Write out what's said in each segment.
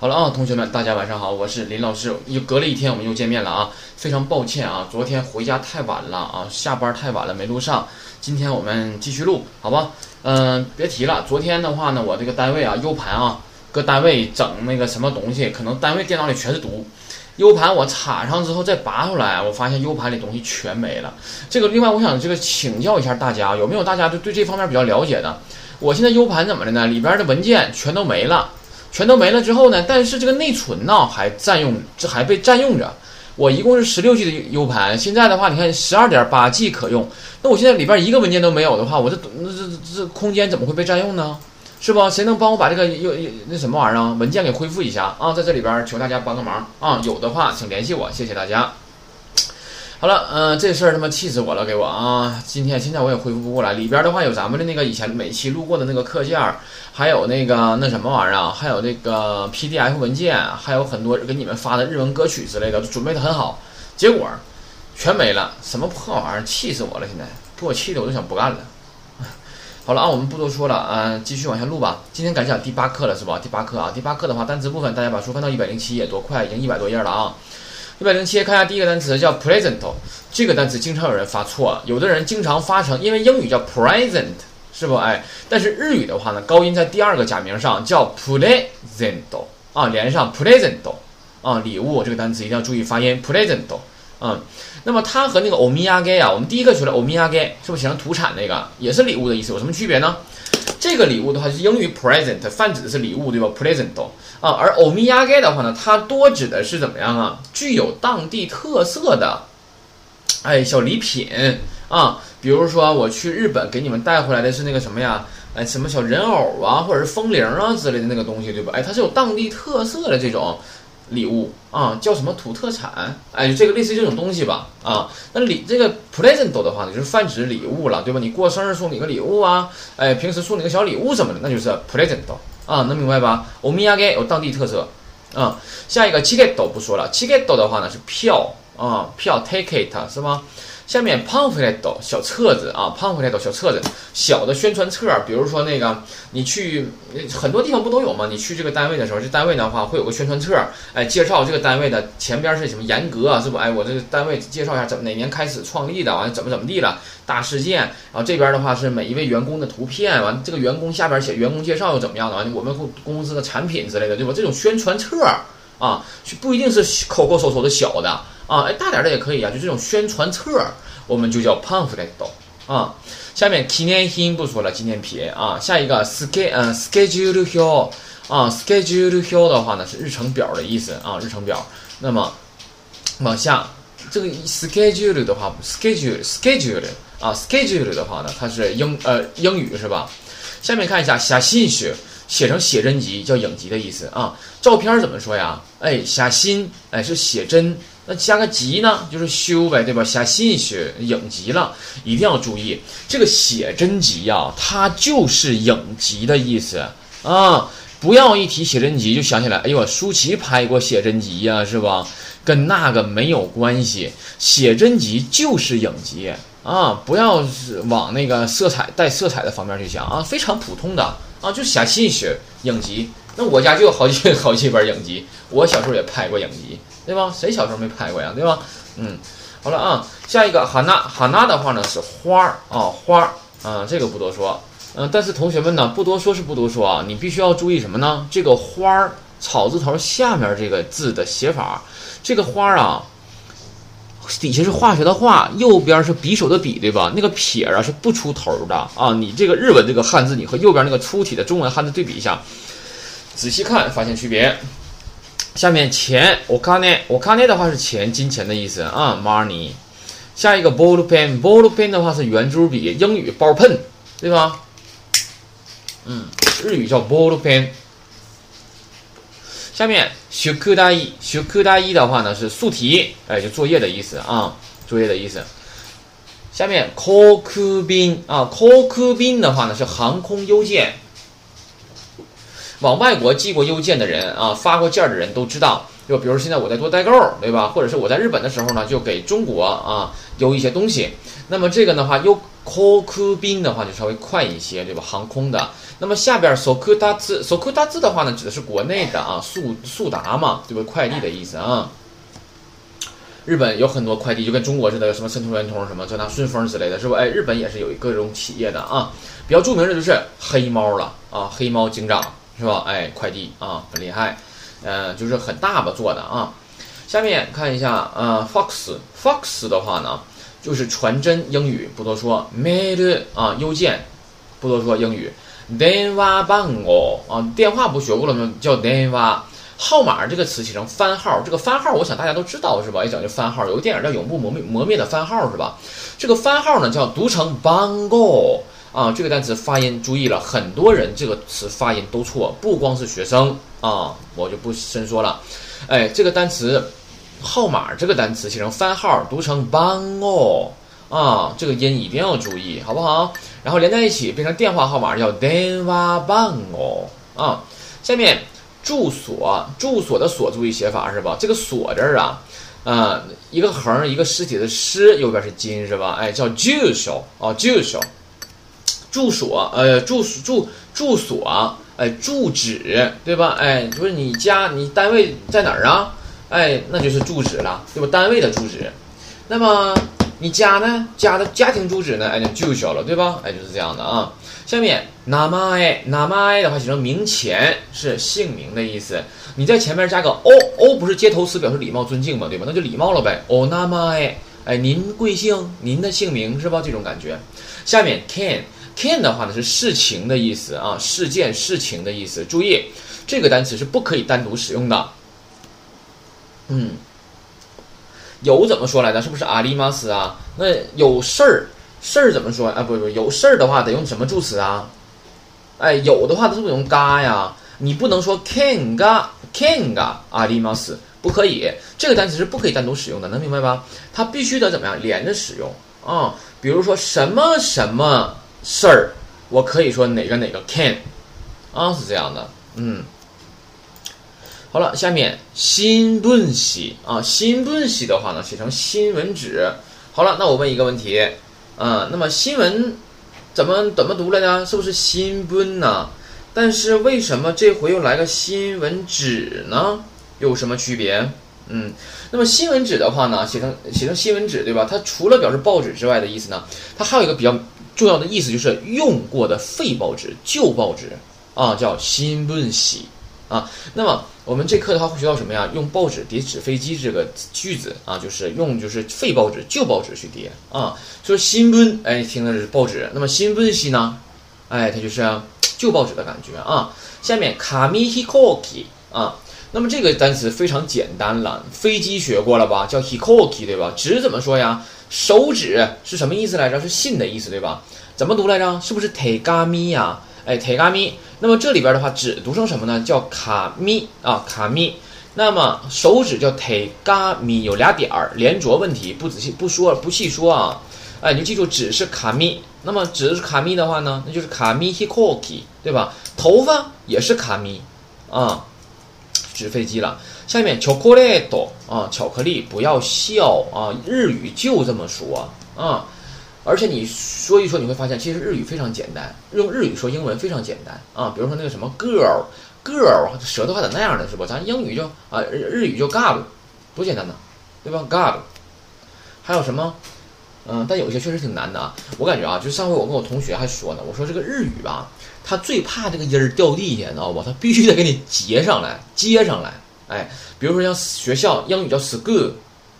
好了啊，同学们，大家晚上好，我是林老师。又隔了一天，我们又见面了啊，非常抱歉啊，昨天回家太晚了啊，下班太晚了没录上。今天我们继续录，好吧？嗯，别提了，昨天的话呢，我这个单位啊，U 盘啊，搁单位整那个什么东西，可能单位电脑里全是毒。U 盘我插上之后再拔出来，我发现 U 盘里东西全没了。这个另外，我想这个请教一下大家，有没有大家对对这方面比较了解的？我现在 U 盘怎么的呢？里边的文件全都没了。全都没了之后呢？但是这个内存呢还占用，这还被占用着。我一共是十六 G 的 U 盘，现在的话，你看十二点八 G 可用。那我现在里边一个文件都没有的话，我这那这这空间怎么会被占用呢？是不？谁能帮我把这个又那什么玩意儿啊文件给恢复一下啊？在这里边求大家帮个忙啊！有的话请联系我，谢谢大家。好了，嗯，这事儿他妈气死我了，给我啊！今天现在我也恢复不过来。里边的话有咱们的那个以前每期录过的那个课件，还有那个那什么玩意儿啊，还有那个 PDF 文件，还有很多给你们发的日文歌曲之类的，准备的很好，结果全没了，什么破玩意儿，气死我了！现在给我气的我都想不干了。好了啊，我们不多说了啊，继续往下录吧。今天赶上第八课了是吧？第八课啊，第八课的话，单词部分大家把书翻到一百零七页，多快，已经一百多页了啊。一百零七，看一下第一个单词叫 present，这个单词经常有人发错，有的人经常发成，因为英语叫 present，是不？哎，但是日语的话呢，高音在第二个假名上叫 present 啊，连上 present 啊，礼物这个单词一定要注意发音 present 啊。那么它和那个 omiyage 啊，我们第一个学的 omiyage 是不是写成土产那个，也是礼物的意思，有什么区别呢？这个礼物的话是英语 present，泛指的是礼物，对吧？present 啊，而 omiyage 的话呢，它多指的是怎么样啊？具有当地特色的，哎，小礼品啊，比如说我去日本给你们带回来的是那个什么呀？哎，什么小人偶啊，或者是风铃啊之类的那个东西，对吧？哎，它是有当地特色的这种礼物啊，叫什么土特产？哎，就这个类似这种东西吧啊。那礼这个 present 的话呢，就是泛指礼物了，对吧？你过生日送你个礼物啊，哎，平时送你个小礼物什么的，那就是 present。啊，能明白吧？欧米亚给有当地特色啊。下一个 ticket 不说了，ticket 的话呢是票啊，票 ticket 是吗？下面 pamphlet 小册子啊，pamphlet 小册子，小的宣传册，比如说那个你去很多地方不都有吗？你去这个单位的时候，这单位的话会有个宣传册，哎，介绍这个单位的前边是什么严格啊，是不？哎，我这个单位介绍一下怎么哪年开始创立的，完了怎么怎么地了，大事件。然后这边的话是每一位员工的图片，完这个员工下边写员工介绍又怎么样的，完我们公公司的产品之类的，对吧？这种宣传册啊，不一定是抠抠搜搜的小的。啊，哎，大点的也可以啊，就这种宣传册，我们就叫 pamphlet 啊。下面纪念品不说了，纪念品啊。下一个 sch 嗯 schedule 啊，schedule 的话呢是日程表的意思啊，日程表。那么往下这个 schedule 的话，schedule schedule 啊，schedule 的话呢，它是英呃英语是吧？下面看一下写信学。写成写真集叫影集的意思啊。照片怎么说呀？哎，写信哎是写真。那加个集呢，就是修呗，对吧？写信学影集了，一定要注意这个写真集呀，它就是影集的意思啊！不要一提写真集就想起来，哎呦，舒淇拍过写真集呀，是吧？跟那个没有关系，写真集就是影集啊！不要往那个色彩带色彩的方面去想啊，非常普通的啊，就写信学影集。那我家就有好几好几本影集，我小时候也拍过影集。对吧？谁小时候没拍过呀？对吧？嗯，好了啊，下一个哈娜哈娜的话呢是花儿啊花儿啊，这个不多说。嗯，但是同学们呢不多说是不多说啊，你必须要注意什么呢？这个花儿草字头下面这个字的写法，这个花儿啊，底下是化学的化，右边是匕首的匕，对吧？那个撇啊是不出头的啊。你这个日文这个汉字，你和右边那个粗体的中文汉字对比一下，仔细看发现区别。下面钱，我看呢，我看呢的话是钱，金钱的意思啊，money。下一个 ball pen，ball pen 的话是圆珠笔，英语 ball pen，对吧？嗯，日语叫 ball pen。下面宿大一，宿大一的话呢是素题，哎，就作业的意思啊，作业的意思。下面 call 便啊，call 便的话呢是航空邮件。往外国寄过邮件的人啊，发过件的人都知道，就比如现在我在做代购，对吧？或者是我在日本的时候呢，就给中国啊邮一些东西。那么这个的话，邮航空兵的话就稍微快一些，对吧？航空的。那么下边速达字，速达字的话呢，指的是国内的啊，速速达嘛，对吧？快递的意思啊。日本有很多快递，就跟中国似的，什么申通、圆通什么，就拿顺丰之类的，是不？哎，日本也是有各种企业的啊。比较著名的就是黑猫了啊，黑猫警长是吧？哎，快递啊，很厉害，呃，就是很大吧做的啊。下面看一下啊，Fox，Fox 的话呢，就是传真，英语不多说，mail 啊，邮件不多说，英语。电话番号啊，电话不学过了吗？叫电话。号码这个词写成番号，这个番号我想大家都知道是吧？一讲究番号，有个电影叫《永不磨灭磨灭的番号》是吧？这个番号呢叫读成 bango 啊，这个单词发音注意了，很多人这个词发音都错，不光是学生啊，我就不深说了。哎，这个单词号码这个单词写成番号，读成 bango 啊，这个音一定要注意，好不好？然后连在一起变成电话号码叫电话 bango 啊，下面。住所，住所的所，注意写法是吧？这个所这儿啊，啊，一个横，一个实体的尸，右边是金是吧？哎，叫住所啊，住所，住所，呃，住住住所，哎，住址对吧？哎，就是你家，你单位在哪儿啊？哎，那就是住址了，对吧？单位的住址。那么你家呢？家的家庭住址呢？哎，就住所了，对吧？哎，就是这样的啊。下面那么哎那么哎的话写成名前是姓名的意思，你在前面加个 o，o，不是接头词表示礼貌尊敬嘛，对吧？那就礼貌了呗。哦那么哎哎，您贵姓？您的姓名是吧？这种感觉。下面 can can 的话呢是事情的意思啊，事件事情的意思。注意这个单词是不可以单独使用的。嗯，有怎么说来的？是不是阿里马斯啊？那有事儿。事儿怎么说啊？不不，有事儿的话得用什么助词啊？哎，有的话它是不是用嘎呀？你不能说 can 嘎 can 嘎阿里马斯，不可以，这个单词是不可以单独使用的，能明白吧？它必须得怎么样连着使用啊？比如说什么什么事儿，我可以说哪个哪个 can 啊，是这样的。嗯，好了，下面新闻系啊，新闻系的话呢，写成新闻纸。好了，那我问一个问题。啊，那么新闻怎么怎么读来呢？是不是新闻呢？但是为什么这回又来个新闻纸呢？有什么区别？嗯，那么新闻纸的话呢，写成写成新闻纸，对吧？它除了表示报纸之外的意思呢，它还有一个比较重要的意思，就是用过的废报纸、旧报纸啊，叫新闻纸。啊，那么我们这课的话会学到什么呀？用报纸叠纸飞机这个句子啊，就是用就是废报纸、旧报纸去叠啊。说新闻，哎，听的是报纸。那么新闻系呢？哎，它就是旧报纸的感觉啊。下面卡米 hikoki 啊，那么这个单词非常简单了，飞机学过了吧？叫 hikoki 对吧？纸怎么说呀？手指是什么意思来着？是信的意思对吧？怎么读来着？是不是 tegami 呀？哎，tegami。那么这里边的话，指读成什么呢？叫卡咪啊，卡咪。那么手指叫 te ga mi，有俩点儿，连着问题，不仔细不说，不细说啊。哎，你就记住，指是卡咪。那么指是卡咪的话呢，那就是卡咪 hikoki，对吧？头发也是卡咪啊，纸飞机了。下面 chocolate 啊，巧克力，不要笑啊，日语就这么说啊。而且你说一说，你会发现其实日语非常简单，用日语说英文非常简单啊。比如说那个什么 girl，girl，舌头还得那样的是吧？咱英语就啊日语就 god，多简单呢，对吧？god，还有什么？嗯，但有些确实挺难的啊。我感觉啊，就上回我跟我同学还说呢，我说这个日语吧，他最怕这个音儿掉地下，你知道不？他必须得给你接上来，接上来。哎，比如说像学校英语叫 school，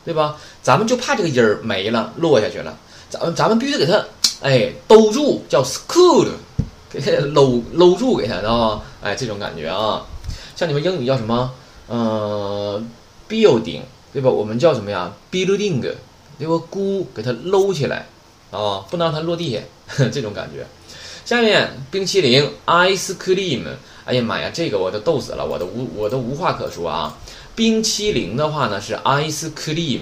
对吧？咱们就怕这个音儿没了，落下去了。咱们咱们必须得给他，哎，兜住，叫 school，给他搂搂住，给他，知道吗？哎，这种感觉啊，像你们英语叫什么？呃，building，对吧？我们叫什么呀？building，对吧？箍，给它搂起来，啊，不能让它落地下，这种感觉。下面冰淇淋，ice cream，哎呀妈呀，这个我都逗死了，我都无我都无话可说啊。冰淇淋的话呢是 ice cream，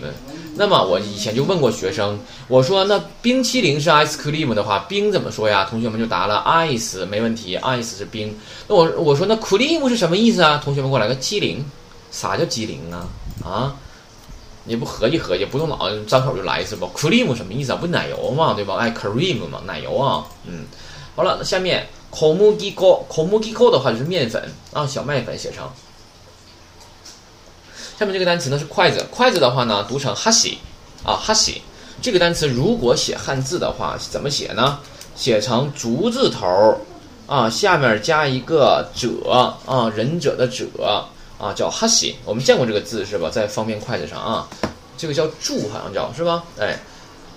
那么我以前就问过学生，我说那冰淇淋是 ice cream 的话，冰怎么说呀？同学们就答了 ice，没问题，ice 是冰。那我我说那 cream 是什么意思啊？同学们给我来个机灵，啥叫机灵啊？啊你不合计合计，不动脑张口就来一次吧？cream 什么意思啊？不奶油嘛，对吧？哎，cream 嘛，奶油啊。嗯，好了，那下面 komugiko，komugiko 的话就是面粉啊，小麦粉写成。下面这个单词呢是筷子，筷子的话呢读成哈西啊哈西。这个单词如果写汉字的话，怎么写呢？写成竹字头啊，下面加一个者啊，忍者的者。啊，叫哈西，我们见过这个字是吧？在方便筷子上啊，这个叫柱，好像叫是吧？哎，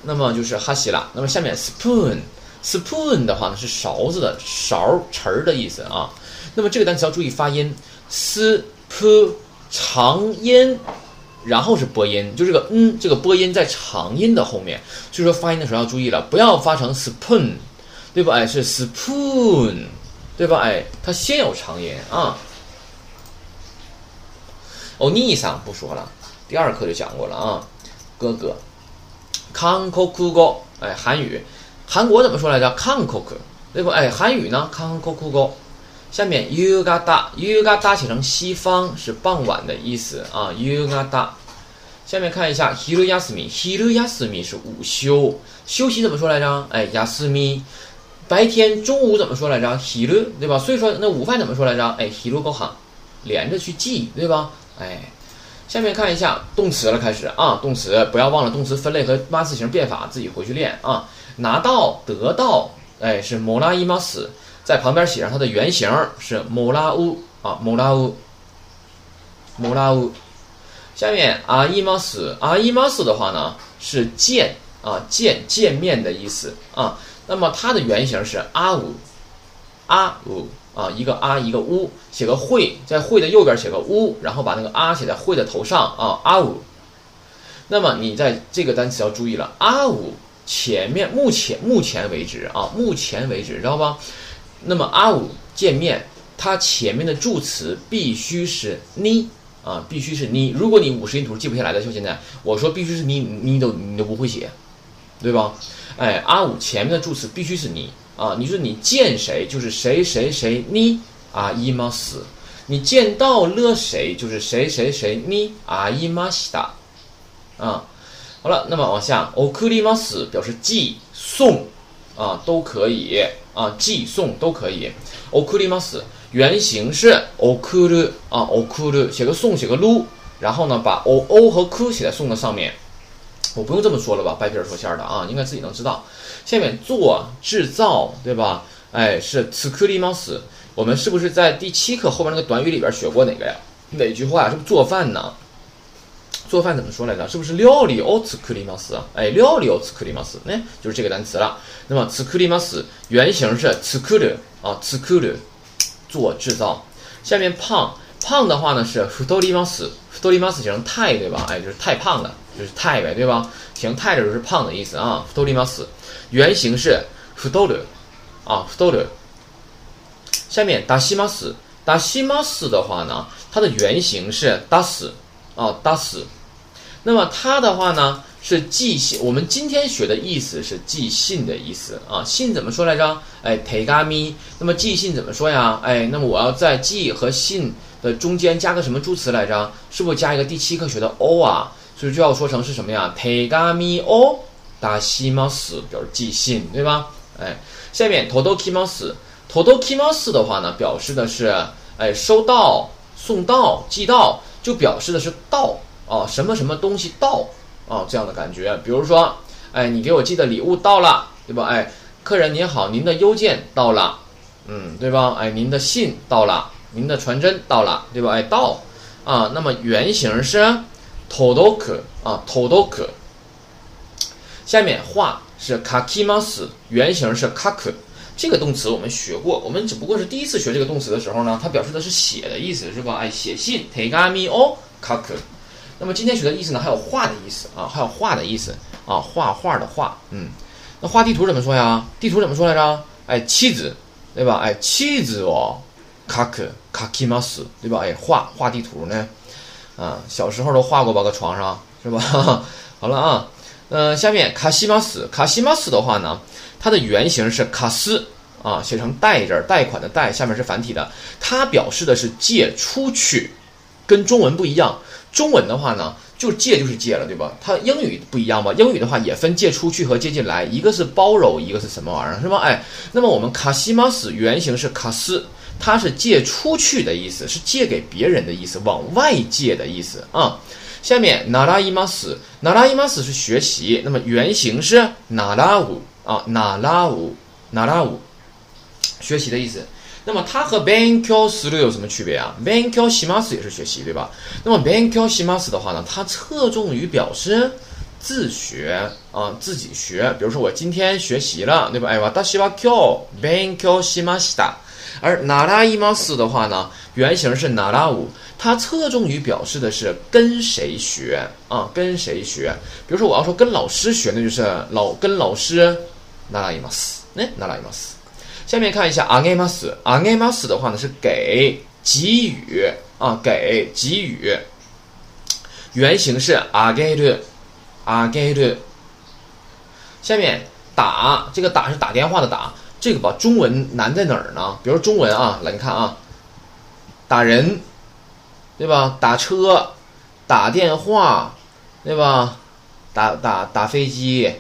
那么就是哈西了。那么下面 spoon spoon 的话呢是勺子的勺匙儿的意思啊。那么这个单词要注意发音，sp 长音，然后是播音，就这个嗯，这个播音在长音的后面，所以说发音的时候要注意了，不要发成 spoon，对吧？哎，是 spoon，对吧？哎，它先有长音啊。哦，尼桑不说了，第二课就讲过了啊，哥哥，康口库哥，哎，韩语，韩国怎么说来着？康口库，对不？哎，韩语呢？康口库哥。下面 yuga da，yuga d a 写成西方是傍晚的意思啊 yuga d a 下面看一下 h i r u y a s m i h i r u y a s m i 是午休，休息怎么说来着？哎 y a s m i 白天中午怎么说来着？hiru，对吧？所以说那午饭怎么说来着？哎，hiru go han，连着去记，对吧？哎，下面看一下动词了，开始啊，动词不要忘了动词分类和八字形变法，自己回去练啊。拿到、得到，哎，是摩拉伊马斯，在旁边写上它的原型是摩拉乌啊，摩拉乌，摩拉乌。下面阿伊马斯，阿伊马斯的话呢是见啊，见见面的意思啊。那么它的原型是阿乌，阿乌。啊，一个啊，一个乌，写个会，在会的右边写个乌，然后把那个啊写在会的头上啊，阿五。那么你在这个单词要注意了，阿五前面目前目前为止啊，目前为止知道吧？那么阿五见面，它前面的助词必须是你啊，必须是你。如果你五十音图记不下来的，就现在我说必须是你，你都你都不会写，对吧？哎，阿五前面的助词必须是你。啊，你说你见谁就是谁谁谁你啊伊玛斯，你见到了谁就是谁谁谁你啊伊玛西达，啊，好了，那么往下，o k u r i m a s 表示寄送啊都可以啊寄送都可以，o k u r i m a s 原型是 okuru 啊 okuru 写个送写个 lu，然后呢把 o o 和 ku 写在送的上面。我不用这么说了吧，掰皮儿说馅儿的啊，应该自己能知道。下面做制造，对吧？哎，是 tsukurimasu。我们是不是在第七课后边那个短语里边学过哪个呀？哪句话呀？是不是做饭呢？做饭怎么说来着？是不是料理を作ります？哎，料理を作ります呢，就是这个单词了。那么作ります原型是作る啊，作る，做制造。下面胖胖的话呢是太ります，太ります形太对吧？哎，就是太胖了，就是太呗，对吧？形太就是胖的意思啊。太ります原型是太る啊，太る。下面达西ます达西ます的话呢，它的原型是达す啊，达す。那么它的话呢是寄信，我们今天学的意思是寄信的意思啊。信怎么说来着？哎，tegami。那么寄信怎么说呀？哎，那么我要在寄和信的中间加个什么助词来着？是不是加一个第七课学的 o 啊？所以就要说成是什么呀？tegami o dashimasu 表示寄信，对吧？哎，下面 todokimasu，todokimasu 的话呢，表示的是哎收到、送到、寄到，就表示的是到哦，什么什么东西到啊这样的感觉。比如说，哎，你给我寄的礼物到了，对吧？哎，客人您好，您的邮件到了，嗯，对吧？哎，您的信到了，您的传真到了，对吧？哎，到啊，那么原型是。todoku 啊，todoku。下面画是 kakimasu，原型是 kaku。这个动词我们学过，我们只不过是第一次学这个动词的时候呢，它表示的是写的意思，是吧？哎，写信，tegami o kaku。那么今天学的意思呢，还有画的意思啊，还有画的意思啊，画画的画。嗯，那画地图怎么说呀？地图怎么说来着？哎，妻子，对吧？哎，妻子哦，kaku kakimas，对吧？哎，画画地图呢？啊，小时候都画过吧，搁床上是吧？好了啊，嗯，下面卡西马斯，卡西马斯的话呢，它的原型是卡斯啊，写成贷字，贷款的贷，下面是繁体的，它表示的是借出去，跟中文不一样。中文的话呢，就借就是借了，对吧？它英语不一样吧？英语的话也分借出去和借进来，一个是包容，一个是什么玩意儿，是吧？哎，那么我们卡西马斯原型是卡斯，它是借出去的意思，是借给别人的意思，往外借的意思啊。下面那拉伊马斯，那拉伊马斯是学习，那么原型是那拉乌啊，那拉乌，那拉乌，学习的意思。那么它和 banku する有什么区别啊？banku します也是学习，对吧？那么 banku します的话呢，它侧重于表示自学啊，自己学。比如说我今天学习了，对吧？哎，私は今日 banku しました。而習います的话呢，原型是習う，它侧重于表示的是跟谁学啊，跟谁学。比如说我要说跟老师学，那就是老跟老师習います，哎，習います。 下面看一下あげます。あげます的话呢是给给予啊，给给予。原型是あげるあげる。下面打这个打是打电话的打，这个吧中文难在哪儿呢？比如中文啊，来你看啊，打人，对吧？打车，打电话，对吧？打打打飞机，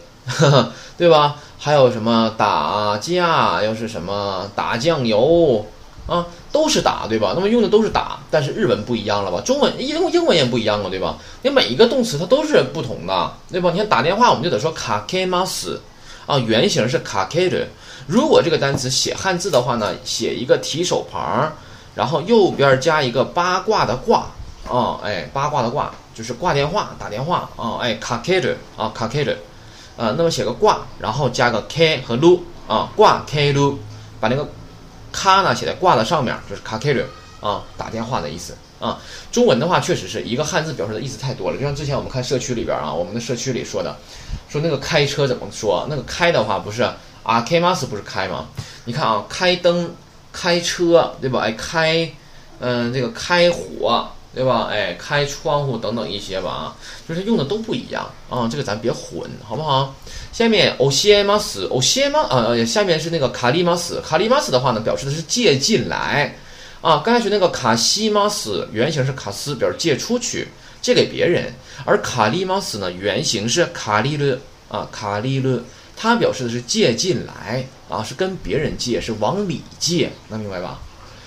对吧？ 还有什么打架，又是什么打酱油啊，都是打，对吧？那么用的都是打，但是日文不一样了吧？中文英英文也不一样了，对吧？你每一个动词它都是不同的，对吧？你看打电话，我们就得说卡 K 马斯啊，原型是卡 K 的。如果这个单词写汉字的话呢，写一个提手旁，然后右边加一个八卦的卦啊，哎，八卦的卦就是挂电话打电话啊，哎，卡 K 的啊，卡 K 的。啊，那么写个挂，然后加个 k 和 lu 啊，挂 k lu，把那个卡呢写在挂的上面，就是卡 k lu 啊，打电话的意思啊。中文的话，确实是一个汉字表示的意思太多了。就像之前我们看社区里边啊，我们的社区里说的，说那个开车怎么说？那个开的话不是啊，k mas 不是开吗？你看啊，开灯、开车，对吧？哎，开，嗯，这个开火。对吧？哎，开窗户等等一些吧啊，就是用的都不一样啊，这个咱别混，好不好？下面欧西马斯，欧西马啊呃，下面是那个卡利马斯，卡利马斯的话呢，表示的是借进来啊。刚才学那个卡西马斯原型是卡斯，表示借出去，借给别人；而卡利马斯呢，原型是卡利勒啊，卡利勒，它表示的是借进来啊，是跟别人借，是往里借，能明白吧？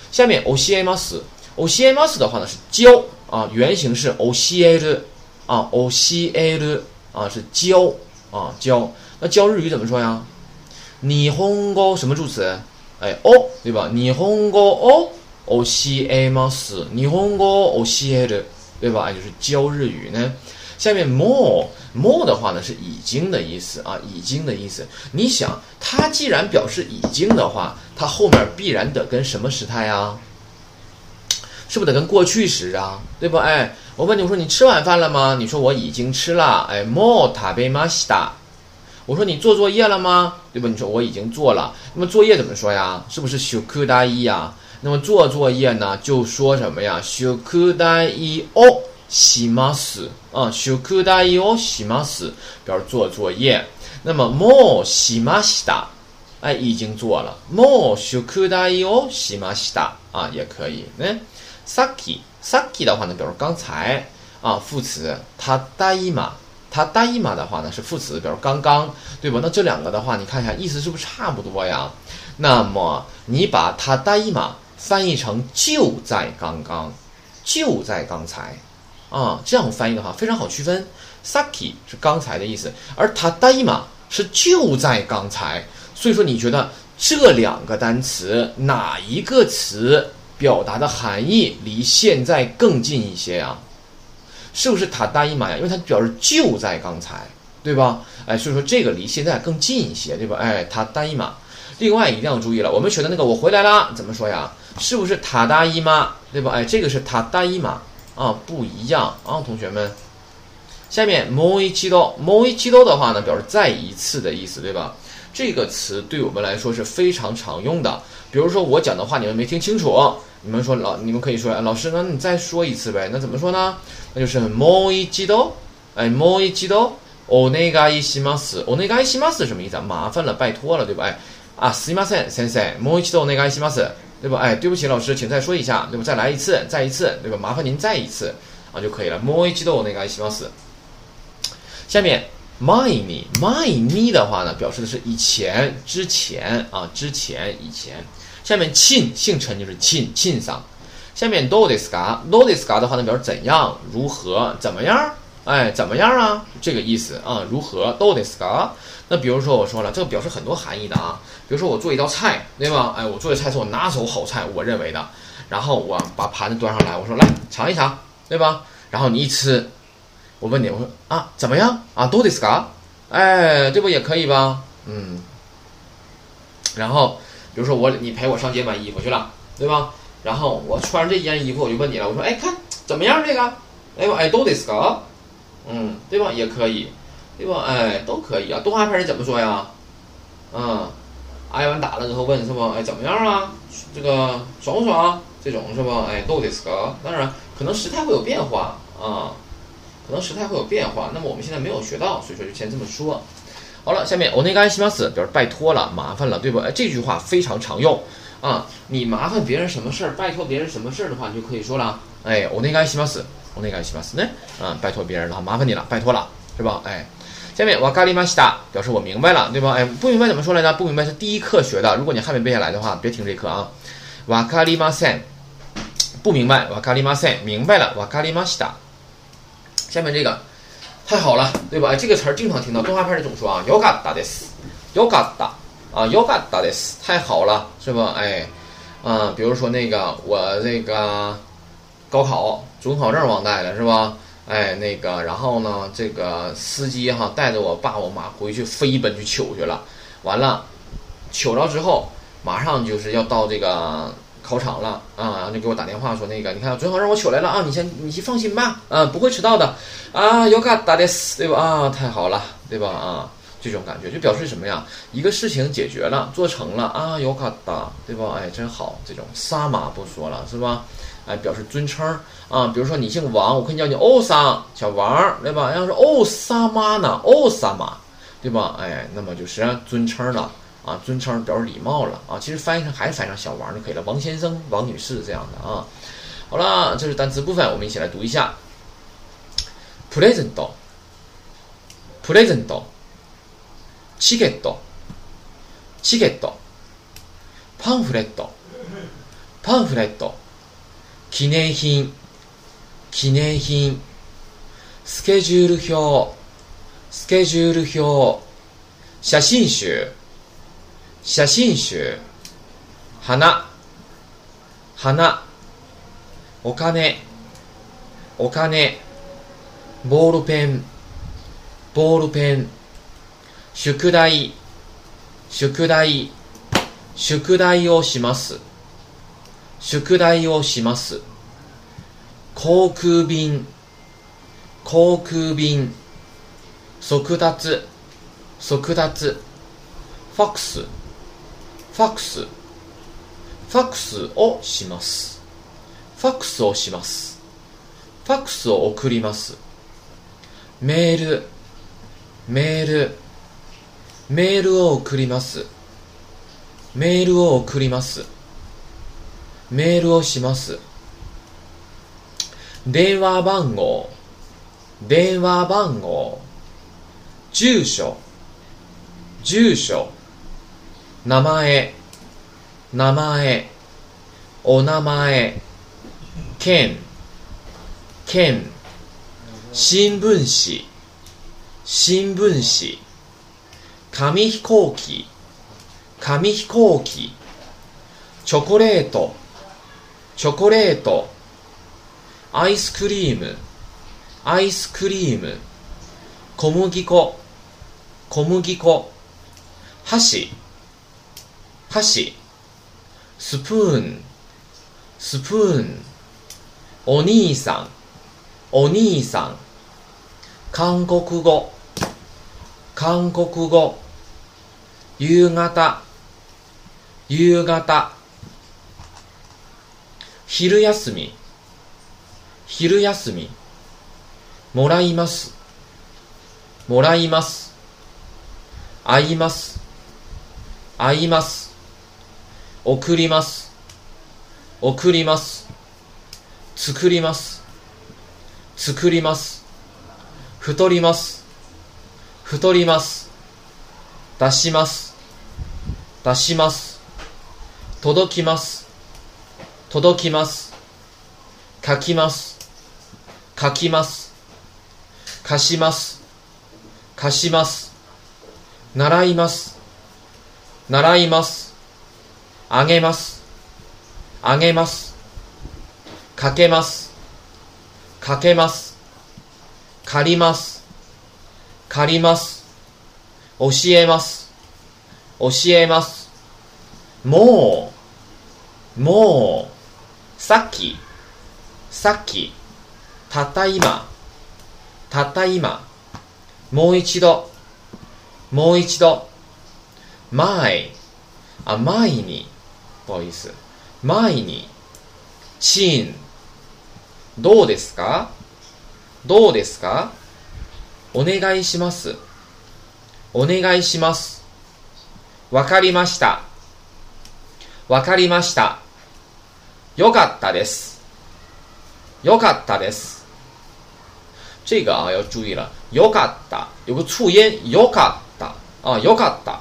下面欧西马斯。O c m s 的话呢是教啊，原型是 o c l 啊 o c l 啊是教啊教。那教日语怎么说呀？日本語什么助词？哎哦，对吧？日本語哦 o c m s 日本語 o c l 对吧？就是教日语呢。下面 more more 的话呢是已经的意思啊，已经的意思。你想，它既然表示已经的话，它后面必然得跟什么时态啊？是不是得跟过去时啊，对不？哎，我问你，我说你吃晚饭了吗？你说我已经吃了。哎，もう食べました。我说你做作业了吗？对吧？你说我已经做了。那么作业怎么说呀？是不是宿題呀？那么做作业呢，就说什么呀？宿題をします。啊，宿題をします，表示做作业。那么もうしました。哎，已经做了。もう宿題をしました。啊，也可以。嗯。 saki saki 的话呢，表示刚才啊，副词。他大姨妈，他大姨妈的话呢是副词，表示刚刚，对吧？那这两个的话，你看一下意思是不是差不多呀？那么你把他大姨妈翻译成就在刚刚，就在刚才啊，这样翻译的话非常好区分。saki 是刚才的意思，而他大姨妈是就在刚才。所以说，你觉得这两个单词哪一个词？表达的含义离现在更近一些呀，是不是塔大伊玛呀？因为它表示就在刚才，对吧？哎，所以说这个离现在更近一些，对吧？哎，塔大伊玛。另外一定要注意了，我们学的那个我回来了怎么说呀？是不是塔大伊玛？对吧？哎，这个是塔大伊玛啊，不一样啊，同学们。下面もう一度，もう一度的话呢，表示再一次的意思，对吧？ 这个词对我们来说是非常常用的。比如说我讲的话你们没听清楚。你们说老，你们可以说老师，那你再说一次呗？那怎么说呢？那就是もう一度，哎，もう一度お願いします。お願いします什么意思啊？麻烦了，拜托了，对吧？哎，啊，すみません、先生、もう一度お願いします，对吧？哎，对不起，老师，请再说一下，对吧？再来一次，再一次，对吧？麻烦您再一次。 啊就可以了。もう一度お願いします。下面 前に前に的话呢，表示的是以前、之前啊，之前、以前。下面亲姓陈就是亲亲桑。下面どうですか？どうですか的话呢，表示怎样、如何、怎么样？哎，怎么样啊？这个意思啊，如何？どうですか？那比如说我说了，这个表示很多含义的啊。比如说我做一道菜，对吧？哎，我做的菜是我拿手好菜，我认为的。然后我把盘子端上来，我说来尝一尝，对吧？然后你一吃， 我问你，我说啊怎么样啊？どうですか？哎，这不也可以吧？嗯。然后比如说我你陪我上街买衣服去了，对吧？然后我穿上这件衣服，我就问你了，我说哎看怎么样这个？哎我哎どうですか？嗯，对吧？也可以，对吧？哎都可以啊。动画片里怎么说呀？嗯，挨完打了之后问是不？哎怎么样啊？这个爽不爽？这种是吧？哎どうですか？当然可能时态会有变化啊， 可能时态会有变化。那么我们现在没有学到，所以说就先这么说。好了，下面お願いします表示拜托了，麻烦了，对不？哎，这句话非常常用啊。你麻烦别人什么事儿，拜托别人什么事儿的话，你就可以说了，哎，お願いします，お願いします呢？啊，拜托别人了，麻烦你了，拜托了，是吧？哎，下面わかりました表示我明白了，对吧？哎，不明白怎么说来着？不明白是第一课学的，如果你还没背下来的话，别听这课啊。わかりません，不明白，わかりません，明白了，わかりました。 下面这个。太好了，对吧？哎，这个词儿经常听到，动画片里总说啊，よかったです，よかった啊，よかったです，太好了，是吧？哎，啊，比如说那个我那个高考准考证忘带了，是吧？哎，那个，然后呢，这个司机哈带着我爸我妈回去飞奔去取去了，完了，取着之后，马上就是要到这个。 考场了啊，然后就给我打电话说那个，你看准考证我取来了啊，你先你先放心吧，啊，不会迟到的啊，有卡打的死对吧？啊，太好了，对吧？啊，这种感觉就表示什么呀？一个事情解决了，做成了啊，有卡打对吧？哎，真好，这种萨玛不说了是吧？哎，表示尊称啊，比如说你姓王，我可以叫你欧桑小王对吧？要是欧萨玛呢，欧萨玛对吧？哎，那么就是尊称了。啊，尊称表示礼貌了啊，其实翻译成还是翻译成小王就可以了，王先生、王女士这样的啊。好了，这是单词部分，我们一起来读一下。present，present，チケット、チケット、パンフレット、パンフレット、記念品、記念品、スケジュール表、スケジュール表、写真集。 写真集。花。花。お金。お金。ボールペン。ボールペン。宿題。宿題。宿題をします。宿題をします。航空便。航空便。速達。速達。ファックス。ファクス。ファクスをします。ファクスをします。ファクスを送ります。メール。メール。メールを送ります。メールを送ります。メールをします。電話番号。電話番号。住所。住所。名前、名前、お名前、県、県、新聞紙、新聞紙、紙飛行機、紙飛行機、チョコレート、チョコレート、アイスクリーム、アイスクリーム、小麦粉、小麦粉、箸、箸スプーンスプーンお兄さんお兄さん韓国語韓国語夕方夕方昼休み昼休みもらいますもらいます会います会います。送ります送ります作ります作ります。太ります。太ります。出します。出します。届きます。届きます。書きます。書きます。貸します。貸します。習います。習います。あげます。あげます。かけます。かけます。借ります。借ります。教えます。教えます。もう、もう、さっき、さっき、たった今、たった今、もう一度、もう一度、前、あ、前に、不好意思、前に、チン、どうですか？どうですか？お願いします。お願いします。わかりました。わかりました。よかったです。よかったです。这个啊要注意了，よかった有个促音，よかった啊，よかった，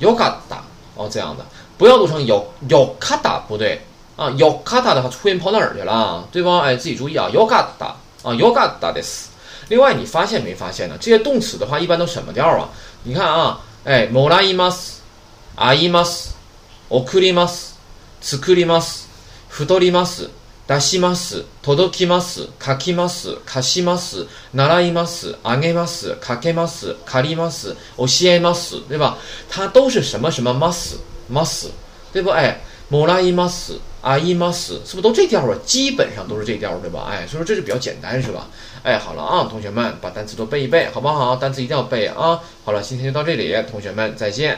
よかった哦，这样的，不要读成有有卡达，不对啊，有卡达的话促音跑哪儿去了，对吧？哎，自己注意啊，よかった啊，よかったです。另外，你发现没发现呢？这些动词的话，一般都什么调啊？你看啊，哎，もらいます、会います、送ります、作ります、太ります、出します、届きます、書きます、貸します、習います、あげます、かけます、借ります、教えます，对吧？它都是什么什么ます ます，对不？哎，もらいます、会います，是不是都这调啊？基本上都是这调，对吧？哎，所以说这就比较简单，是吧？哎，好了啊，同学们把单词都背一背，好不好？单词一定要背啊！好了，今天就到这里，同学们再见。